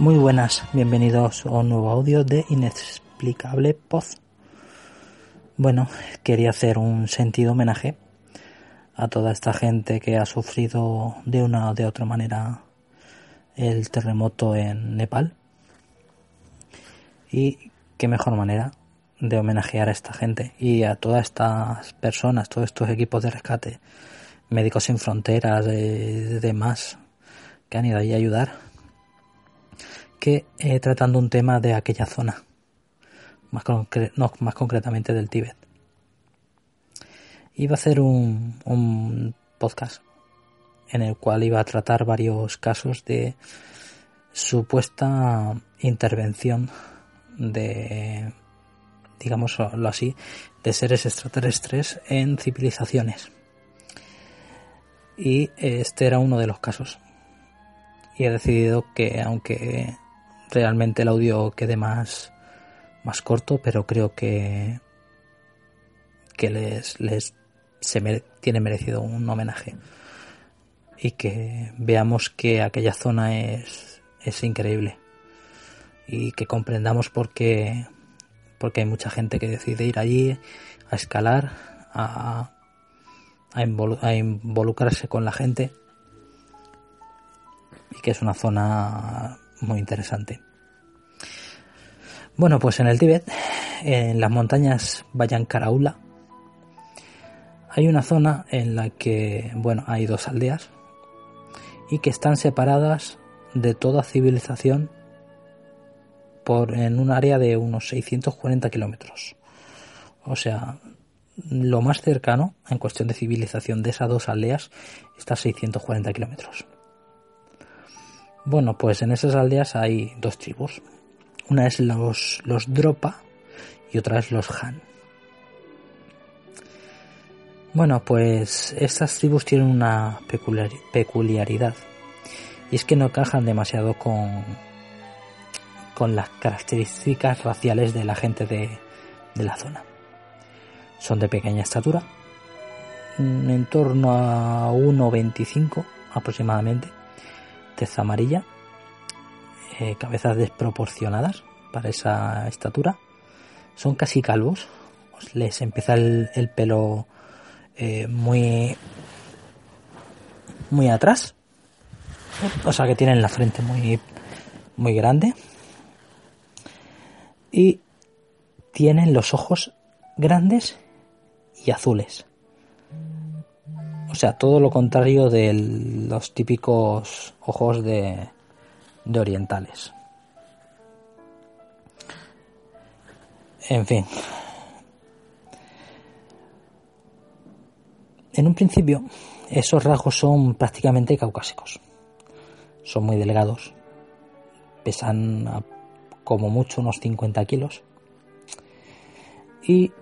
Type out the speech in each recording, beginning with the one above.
Muy buenas, bienvenidos a un nuevo audio de Inexplicable Poz. Bueno, quería hacer un sentido homenaje a toda esta gente que ha sufrido de una o de otra manera el terremoto en Nepal. Y qué mejor manera de homenajear a esta gente y a todas estas personas, todos estos equipos de rescate, médicos sin fronteras, de demás, que han ido ahí a ayudar que eh, tratando un tema de aquella zona, más, no, más concretamente del Tíbet. Iba a hacer un, un podcast en el cual iba a tratar varios casos de supuesta intervención de, digámoslo así, de seres extraterrestres en civilizaciones. Y este era uno de los casos. Y he decidido que aunque realmente el audio quede más, más corto, pero creo que, que les, les se tiene merecido un homenaje. Y que veamos que aquella zona es, es increíble. Y que comprendamos por qué, porque hay mucha gente que decide ir allí a escalar, a, a involucrarse con la gente. Y que es una zona muy interesante. Bueno, pues en el Tíbet, en las montañas Karaula, hay una zona en la que, bueno, hay dos aldeas y que están separadas de toda civilización por en un área de unos 640 kilómetros. O sea, lo más cercano en cuestión de civilización de esas dos aldeas está a 640 kilómetros. Bueno, pues en esas aldeas hay dos tribus. Una es los, los Dropa y otra es los Han. Bueno, pues estas tribus tienen una peculiaridad y es que no encajan demasiado con, con las características raciales de la gente de, de la zona. Son de pequeña estatura, en torno a 1,25 aproximadamente, amarilla, eh, cabezas desproporcionadas para esa estatura, son casi calvos, les empieza el, pelo eh, muy muy atrás, o sea que tienen la frente muy muy grande. Y tienen los ojos grandes y azules. O sea, todo lo contrario de los típicos ojos de, de orientales. En fin. En un principio, esos rasgos son prácticamente caucásicos. Son muy delgados. Pesan como mucho unos 50 kilos. Y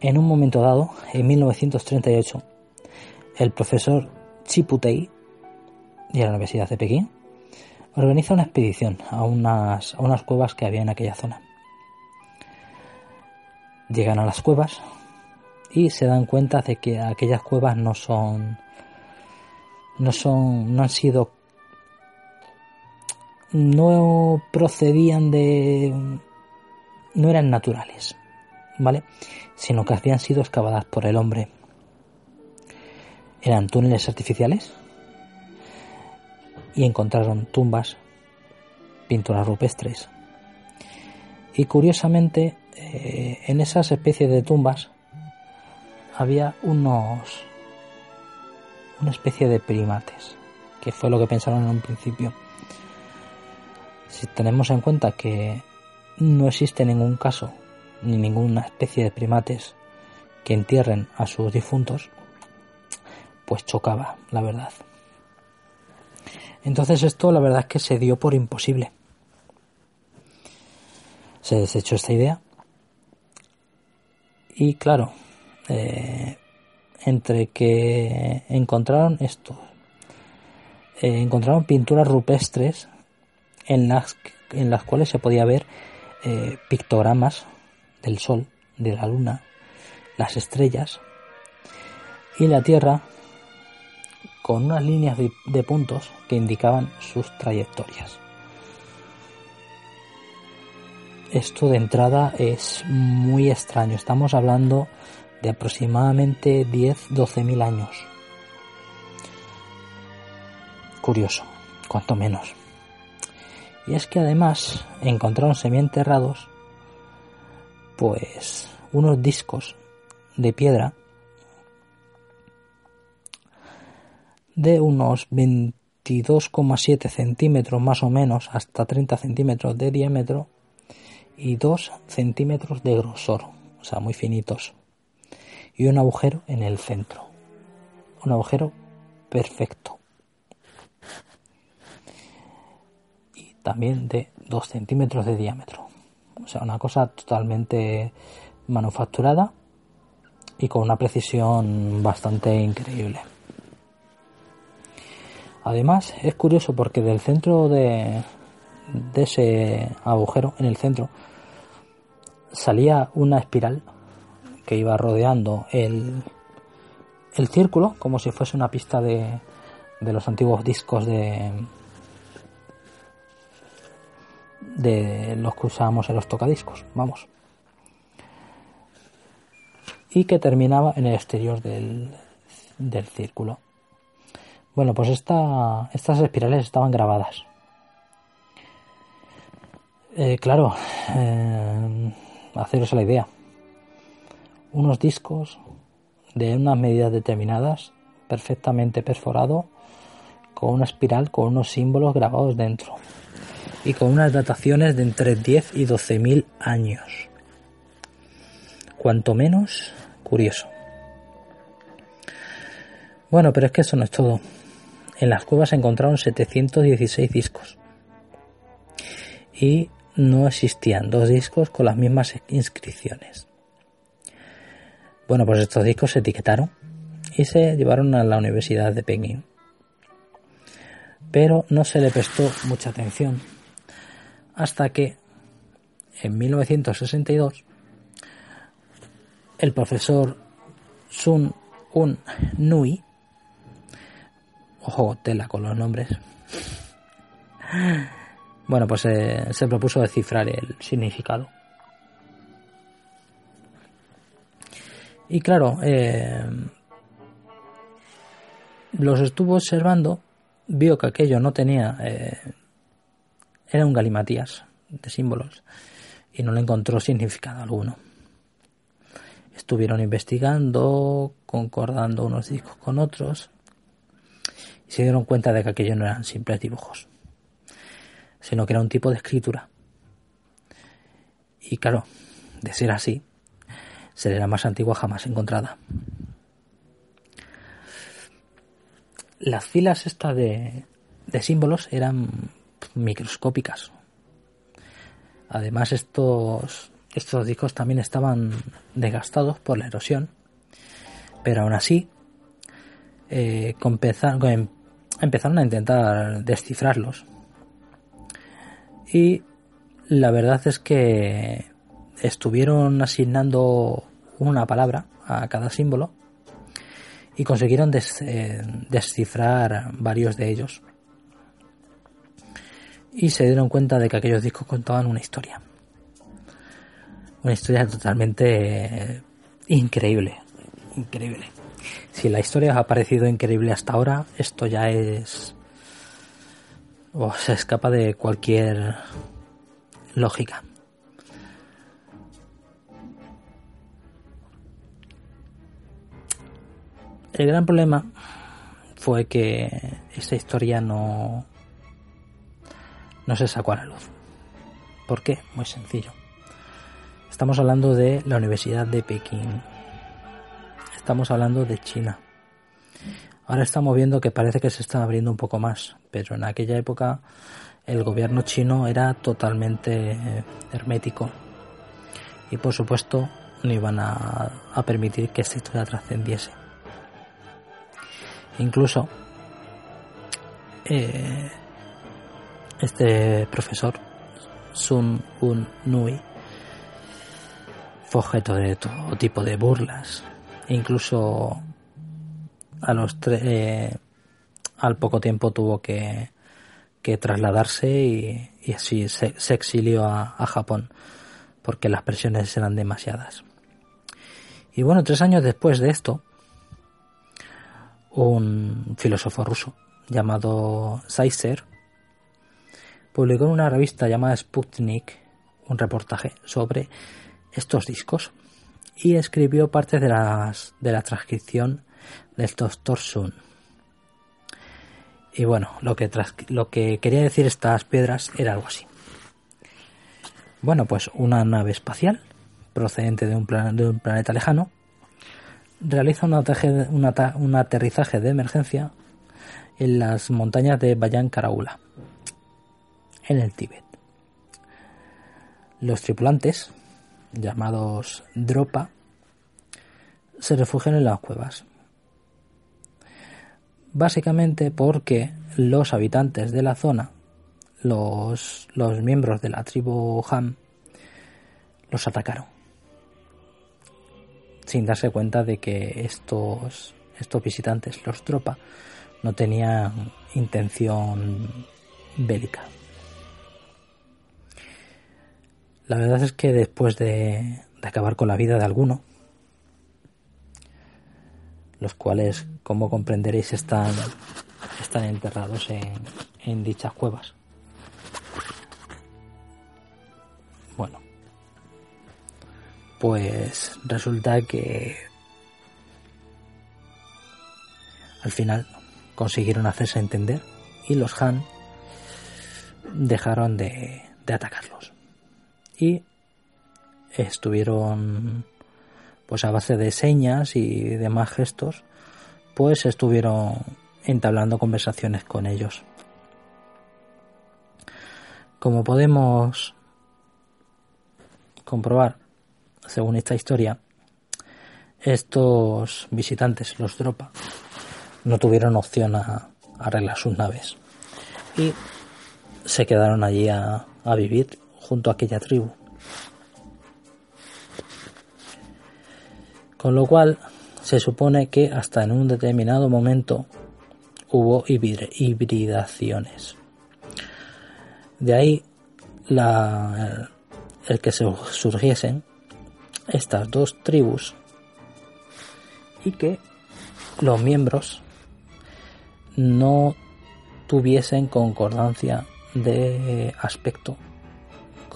en un momento dado, en 1938, el profesor Chiputei de la Universidad de Pekín organiza una expedición a unas, a unas cuevas que había en aquella zona. Llegan a las cuevas y se dan cuenta de que aquellas cuevas no son no son no han sido no procedían de no eran naturales, ¿vale? Sino que habían sido excavadas por el hombre eran túneles artificiales y encontraron tumbas, pinturas rupestres. Y curiosamente, eh, en esas especies de tumbas había unos una especie de primates, que fue lo que pensaron en un principio. Si tenemos en cuenta que no existe ningún caso ni ninguna especie de primates que entierren a sus difuntos, pues chocaba, la verdad. Entonces esto la verdad es que se dio por imposible. Se desechó esta idea. Y claro, eh, entre que encontraron esto, eh, encontraron pinturas rupestres en las, en las cuales se podía ver eh, pictogramas del sol, de la luna, las estrellas y la tierra con unas líneas de, puntos que indicaban sus trayectorias. Esto de entrada es muy extraño. Estamos hablando de aproximadamente 10-12 mil años. Curioso, cuanto menos. Y es que además encontraron semienterrados pues unos discos de piedra de unos 22,7 centímetros más o menos hasta 30 centímetros de diámetro y 2 centímetros de grosor, o sea, muy finitos. Y un agujero en el centro. Un agujero perfecto. Y también de 2 centímetros de diámetro. O sea, una cosa totalmente manufacturada y con una precisión bastante increíble. Además, es curioso porque del centro de, ese agujero, en el centro, salía una espiral que iba rodeando el, el círculo, como si fuese una pista de, de los antiguos discos de, de los que usábamos en los tocadiscos, vamos. Y que terminaba en el exterior del, del círculo. Bueno, pues esta, estas espirales estaban grabadas. Eh, claro, eh, haceros la idea. Unos discos de unas medidas determinadas, perfectamente perforado, con una espiral con unos símbolos grabados dentro y con unas dataciones de entre 10 y 12 mil años. Cuanto menos curioso. Bueno, pero es que eso no es todo. En las cuevas se encontraron 716 discos. Y no existían dos discos con las mismas inscripciones. Bueno, pues estos discos se etiquetaron y se llevaron a la Universidad de Pekín. Pero no se le prestó mucha atención hasta que en 1962 el profesor Sun Un Nui, ojo, tela con los nombres, bueno, pues eh, se propuso descifrar el significado. Y claro, eh, los estuvo observando, vio que aquello no tenía, eh, era un galimatías de símbolos y no le encontró significado alguno. Estuvieron investigando, concordando unos discos con otros y se dieron cuenta de que aquello no eran simples dibujos, sino que era un tipo de escritura. Y claro, de ser así, sería la más antigua jamás encontrada. Las filas estas de, de símbolos eran microscópicas. Además estos, estos discos también estaban desgastados por la erosión, pero aún así eh, empezaron a intentar descifrarlos. Y la verdad es que estuvieron asignando una palabra a cada símbolo y consiguieron eh, descifrar varios de ellos. Y se dieron cuenta de que aquellos discos contaban una historia. Una historia totalmente increíble. Increíble. Si la historia os ha parecido increíble hasta ahora, esto ya es... o se escapa de cualquier lógica. El gran problema fue que esta historia no, no se sacó a la luz. ¿Por qué? Muy sencillo. Estamos hablando de la Universidad de Pekín. Estamos hablando de China. Ahora estamos viendo que parece que se está abriendo un poco más, pero en aquella época el gobierno chino era totalmente hermético. Y por supuesto no iban a, a permitir que esta historia trascendiese. Incluso eh, este profesor, Sun Un Nui, fue objeto de todo tipo de burlas. Incluso eh, al poco tiempo tuvo que, que trasladarse y, así se, exilió a, a, Japón porque las presiones eran demasiadas. Y bueno, tres años después de esto, un filósofo ruso llamado Saiser publicó en una revista llamada Sputnik un reportaje sobre estos discos y escribió parte de, las, de la transcripción del Doctor Sun. Y bueno, lo que, lo que quería decir estas piedras era algo así. Bueno, pues una nave espacial procedente de un, de un planeta lejano realiza un aterrizaje de emergencia en las montañas de Bayan Karaula, en el Tíbet. Los tripulantes, llamados Dropa, se refugian en las cuevas. Básicamente porque los habitantes de la zona, los, los miembros de la tribu Ham, los atacaron sin darse cuenta de que estos, estos visitantes, los tropa, no tenían intención bélica. La verdad es que después de, acabar con la vida de alguno, los cuales, como comprenderéis, están, enterrados en, en dichas cuevas. Bueno, pues resulta que al final consiguieron hacerse entender y los Han dejaron de, atacarlos y estuvieron pues a base de señas y demás gestos pues estuvieron entablando conversaciones con ellos. Como podemos comprobar según esta historia, estos visitantes, los Dropa, no tuvieron opción a, arreglar sus naves y se quedaron allí a, a vivir junto a aquella tribu. Con lo cual se supone que hasta en un determinado momento hubo hibridaciones. De ahí la, el que se surgiesen estas dos tribus y que los miembros no tuviesen concordancia de aspecto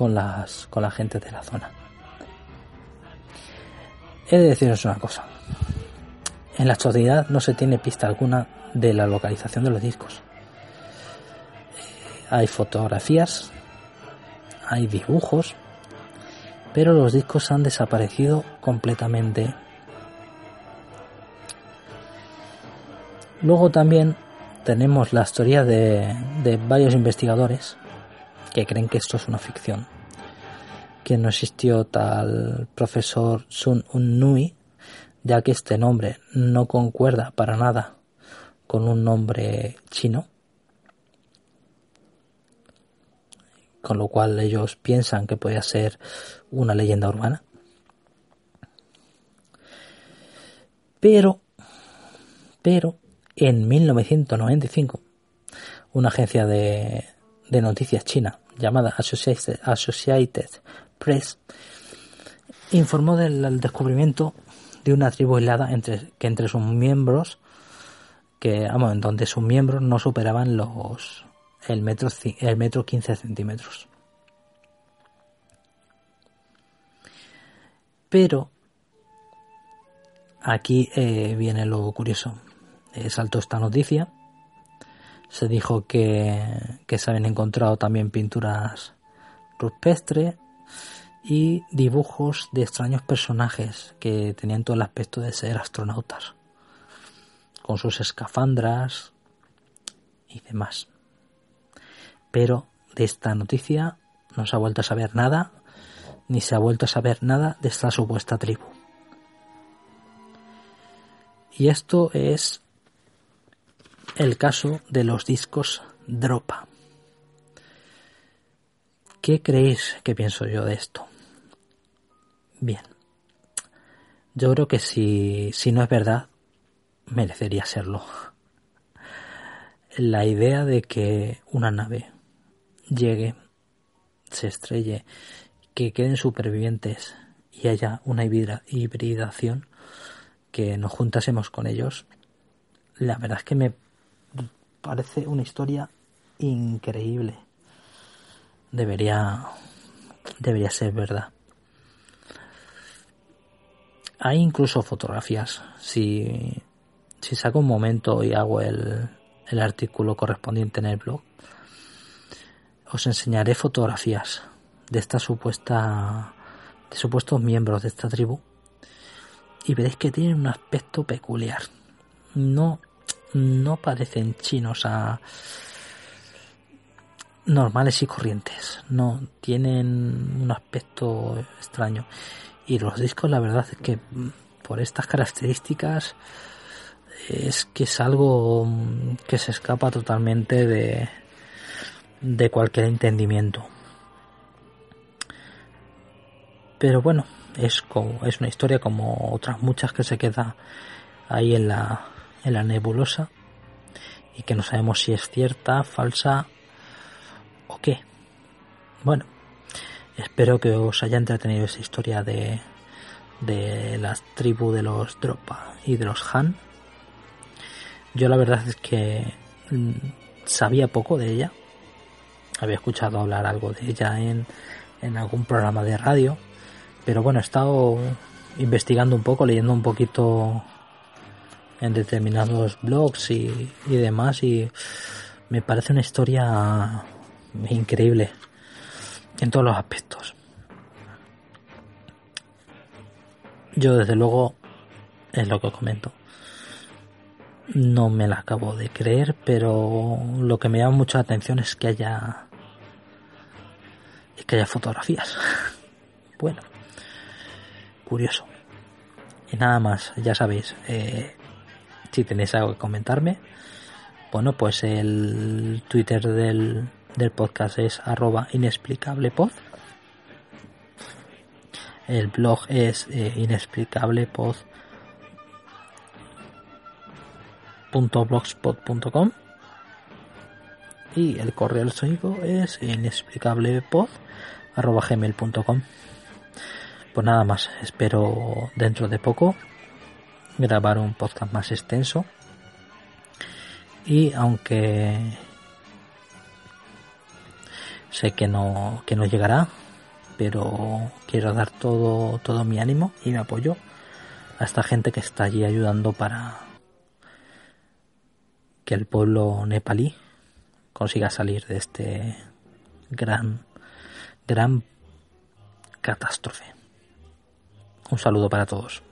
con las con la gente de la zona. He de deciros una cosa. En la actualidad no se tiene pista alguna de la localización de los discos. Eh, hay fotografías, hay dibujos, pero los discos han desaparecido completamente. Luego también tenemos la historia de, de varios investigadores que creen que esto es una ficción, que no existió tal profesor Sun Un ya que este nombre no concuerda para nada con un nombre chino, con lo cual ellos piensan que puede ser una leyenda urbana. Pero, pero, en 1995, una agencia de noticias china llamada Associated, Informó del descubrimiento de una tribu aislada entre, que entre sus miembros, que, vamos, en donde sus miembros no superaban los el metro, el metro 15 centímetros. Pero aquí eh, viene lo curioso. Eh, saltó esta noticia. Se dijo que, que se habían encontrado también pinturas rupestres y dibujos de extraños personajes que tenían todo el aspecto de ser astronautas, con sus escafandras y demás. Pero de esta noticia no se ha vuelto a saber nada, ni se ha vuelto a saber nada de esta supuesta tribu. Y esto es el caso de los discos Dropa. ¿Qué creéis que pienso yo de esto? Bien. Yo creo que si, si no es verdad, merecería serlo. La idea de que una nave llegue, se estrelle, que queden supervivientes y haya una hibridación, que nos juntásemos con ellos, la verdad es que me parece una historia increíble. Debería, debería ser verdad. Hay incluso fotografías. Si, si saco un momento y hago el, el artículo correspondiente en el blog, os enseñaré fotografías de esta supuesta de supuestos miembros de esta tribu y veréis que tienen un aspecto peculiar. No no parecen chinos a normales y corrientes. No tienen un aspecto extraño. Y los discos, la verdad es que mm, por estas características es que es algo mm, que se escapa totalmente de, de cualquier entendimiento. Pero bueno, es, como, es una historia como otras muchas que se queda ahí en la, en la nebulosa y que no sabemos si es cierta, falsa o qué. Bueno, espero que os haya entretenido esa historia de, de las tribus de los Dropa y de los Han. Yo la verdad es que mm, sabía poco de ella, había escuchado hablar algo de ella en, en algún programa de radio, pero bueno, he estado investigando un poco, leyendo un poquito en determinados blogs y, y demás y me parece una historia increíble en todos los aspectos. Yo desde luego es lo que comento no me la acabo de creer, pero lo que me llama mucho la atención es que haya es que haya fotografías. bueno, curioso. Y nada más, ya sabéis, eh, si tenéis algo que comentarme, bueno, pues el Twitter del, del podcast es arroba inexplicablepod. El blog es eh, inexplicablepod.blogspot.com y el correo electrónico es inexplicablepod.gmail.com Pues nada más, espero dentro de poco grabar un podcast más extenso. Y aunque sé que no que no llegará pero quiero dar todo todo mi ánimo y mi apoyo a esta gente que está allí ayudando para que el pueblo nepalí consiga salir de este gran gran catástrofe. Un saludo para todos